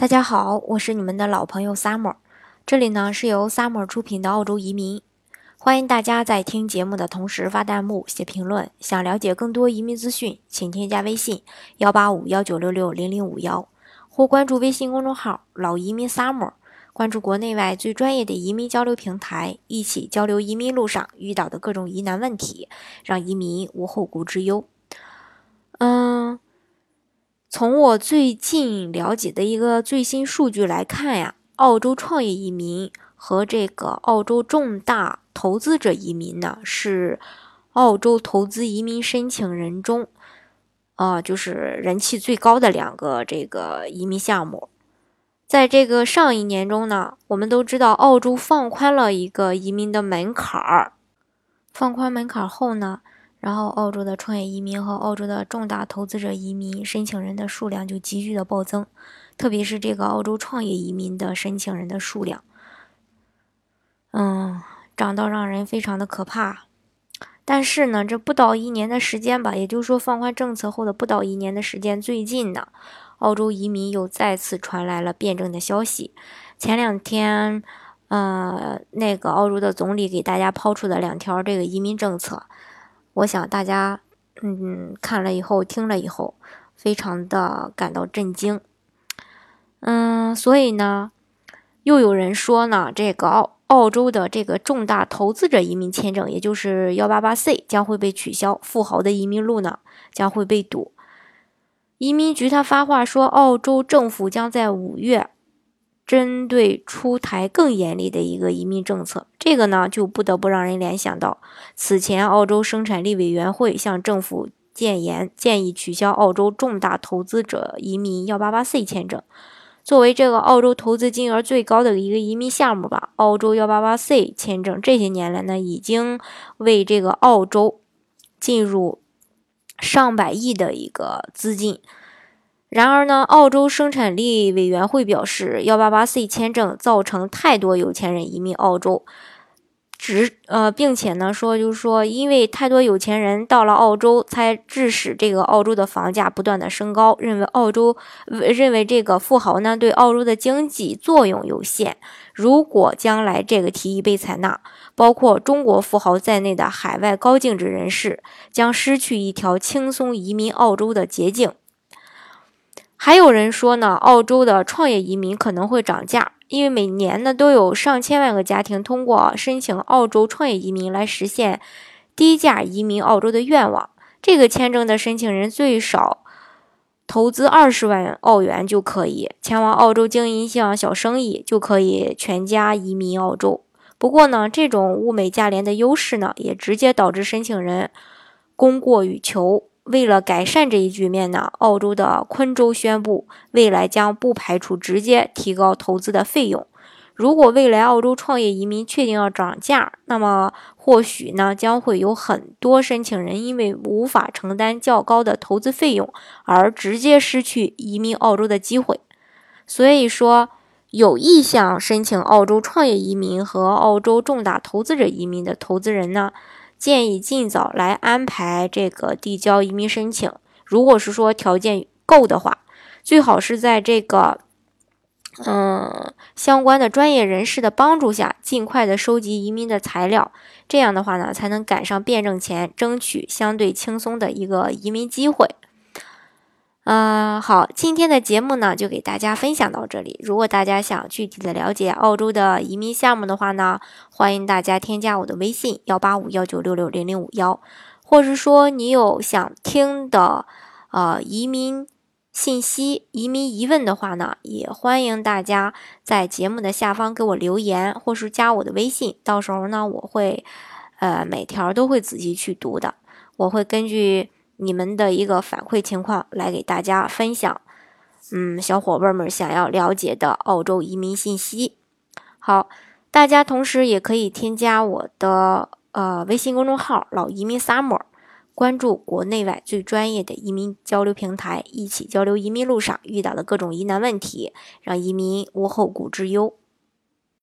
大家好，我是你们的老朋友 Summer，这里呢是由 Summer 出品的澳洲移民，欢迎大家在听节目的同时发弹幕、写评论。想了解更多移民资讯，请添加微信幺八五幺九六六零零五幺，或关注微信公众号“老移民 Summer”，关注国内外最专业的移民交流平台，一起交流移民路上遇到的各种疑难问题，让移民无后顾之忧。从我最近了解的一个最新数据来看呀，澳洲创业移民和这个澳洲重大投资者移民呢，是澳洲投资移民申请人中，啊，就是人气最高的两个这个移民项目。在这个上一年中呢，我们都知道澳洲放宽了一个移民的门槛儿，放宽门槛后呢。然后，澳洲的创业移民和澳洲的重大投资者移民申请人的数量就急剧的暴增，特别是这个澳洲创业移民的申请人的数量，嗯，涨到让人非常的可怕。但是呢，这不到一年的时间吧，也就是说放宽政策后的不到一年的时间，最近呢，澳洲移民又再次传来了变政的消息。前两天，呃，那个澳洲的总理给大家抛出的两条这个移民政策。我想大家，嗯，看了以后，听了以后，非常的感到震惊。嗯，所以呢，又有人说呢，这个澳澳洲的这个重大投资者移民签证，也就是幺八八 C 将会被取消，富豪的移民路呢将会被堵。移民局他发话说，澳洲政府将在五月。针对出台更严厉的一个移民政策，这个呢就不得不让人联想到，此前澳洲生产力委员会向政府建言，建议取消澳洲重大投资者移民幺八八 C 签证。作为这个澳洲投资金额最高的一个移民项目吧，澳洲幺八八 C 签证这些年来呢，已经为这个澳洲进入上百亿的一个资金。然而呢，澳洲生产力委员会表示，幺八八 C 签证造成太多有钱人移民澳洲，只呃，并且呢说，就是说，因为太多有钱人到了澳洲，才致使这个澳洲的房价不断的升高。认为澳洲认为这个富豪呢对澳洲的经济作用有限。如果将来这个提议被采纳，包括中国富豪在内的海外高净值人士将失去一条轻松移民澳洲的捷径。还有人说呢，澳洲的创业移民可能会涨价，因为每年呢都有上千万个家庭通过申请澳洲创业移民来实现低价移民澳洲的愿望。这个签证的申请人最少投资二十万澳元就可以前往澳洲经营一项小生意，就可以全家移民澳洲。不过呢，这种物美价廉的优势呢，也直接导致申请人供过于求。为了改善这一局面呢，澳洲的昆州宣布，未来将不排除直接提高投资的费用。如果未来澳洲创业移民确定要涨价，那么或许呢将会有很多申请人因为无法承担较高的投资费用而直接失去移民澳洲的机会。所以说，有意向申请澳洲创业移民和澳洲重大投资者移民的投资人呢？建议尽早来安排这个递交移民申请。如果是说条件够的话，最好是在这个嗯相关的专业人士的帮助下，尽快的收集移民的材料。这样的话呢，才能赶上变证前，争取相对轻松的一个移民机会。嗯，好，今天的节目呢就给大家分享到这里。如果大家想具体的了解澳洲的移民项目的话呢，欢迎大家添加我的微信幺八五幺九六六零零五幺，或是说你有想听的呃移民信息、移民疑问的话呢，也欢迎大家在节目的下方给我留言，或是加我的微信。到时候呢，我会呃每条都会仔细去读的，我会根据。你们的一个反馈情况来给大家分享，嗯，小伙伴们想要了解的澳洲移民信息。好，大家同时也可以添加我的呃微信公众号“老移民 summer”，关注国内外最专业的移民交流平台，一起交流移民路上遇到的各种疑难问题，让移民无后顾之忧。